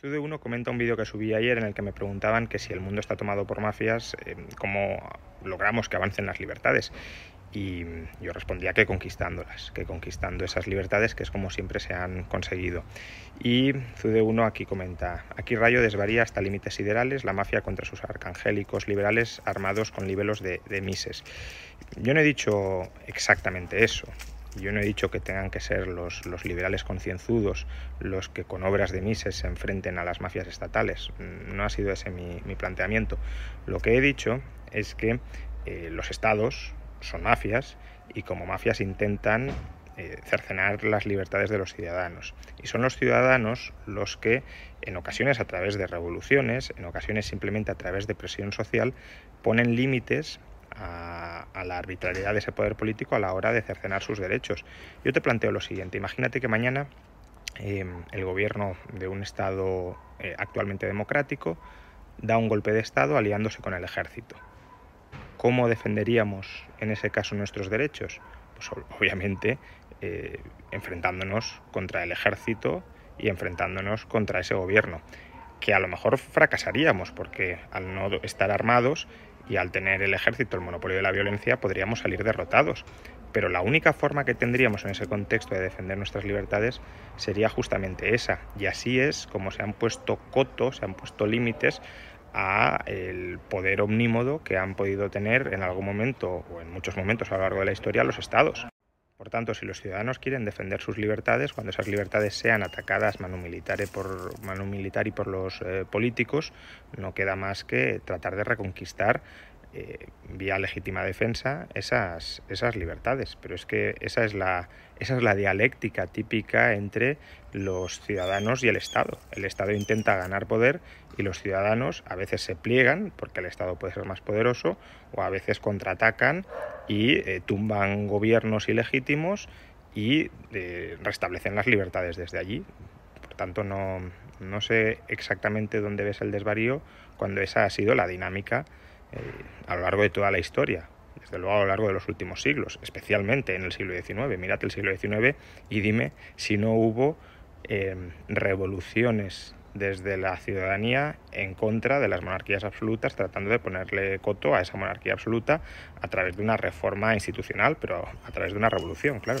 Sude 1 comenta un vídeo que subí ayer en el que me preguntaban que si el mundo está tomado por mafias, eh, ¿cómo logramos que avancen las libertades? Y yo respondía que conquistándolas, que conquistando esas libertades, que es como siempre se han conseguido. Y Zude 1 aquí comenta, aquí Rayo desvaría hasta límites siderales la mafia contra sus arcangélicos liberales armados con libelos de, de mises. Yo no he dicho exactamente eso, yo no he dicho que tengan que ser los, los, liberales concienzudos los que con obras de Mises se enfrenten a las mafias estatales. No ha sido ese mi, mi planteamiento. Lo que he dicho es que eh, los estados son mafias y como mafias intentan eh, cercenar las libertades de los ciudadanos. Y son los ciudadanos los que, en ocasiones a través de revoluciones, en ocasiones simplemente a través de presión social, ponen límites a, la arbitrariedad de ese poder político a la hora de cercenar sus derechos. Yo te planteo lo siguiente, imagínate que mañana eh, el gobierno de un Estado eh, actualmente democrático da un golpe de Estado aliándose con el ejército. ¿Cómo defenderíamos en ese caso nuestros derechos? Pues obviamente eh, enfrentándonos contra el ejército y enfrentándonos contra ese gobierno, que a lo mejor fracasaríamos porque al no estar armados y al tener el ejército el monopolio de la violencia podríamos salir derrotados. Pero la única forma que tendríamos en ese contexto de defender nuestras libertades sería justamente esa. Y así es como se han puesto cotos, se han puesto límites a el poder omnímodo que han podido tener en algún momento o en muchos momentos a lo largo de la historia los estados. Por tanto, si los ciudadanos quieren defender sus libertades, cuando esas libertades sean atacadas manu militar por, manu militar y por los eh, políticos, no queda más que tratar de reconquistar eh, vía legítima defensa esas, esas libertades. Pero es que esa es, la, esa es la dialéctica típica entre los ciudadanos y el Estado. El Estado intenta ganar poder y los ciudadanos a veces se pliegan porque el Estado puede ser más poderoso o a veces contraatacan y eh, tumban gobiernos ilegítimos y eh, restablecen las libertades desde allí. Por tanto, no, no sé exactamente dónde ves el desvarío cuando esa ha sido la dinámica a lo largo de toda la historia, desde luego a lo largo de los últimos siglos, especialmente en el siglo XIX. Mírate el siglo XIX y dime si no hubo eh, revoluciones desde la ciudadanía en contra de las monarquías absolutas, tratando de ponerle coto a esa monarquía absoluta a través de una reforma institucional, pero a través de una revolución, claro.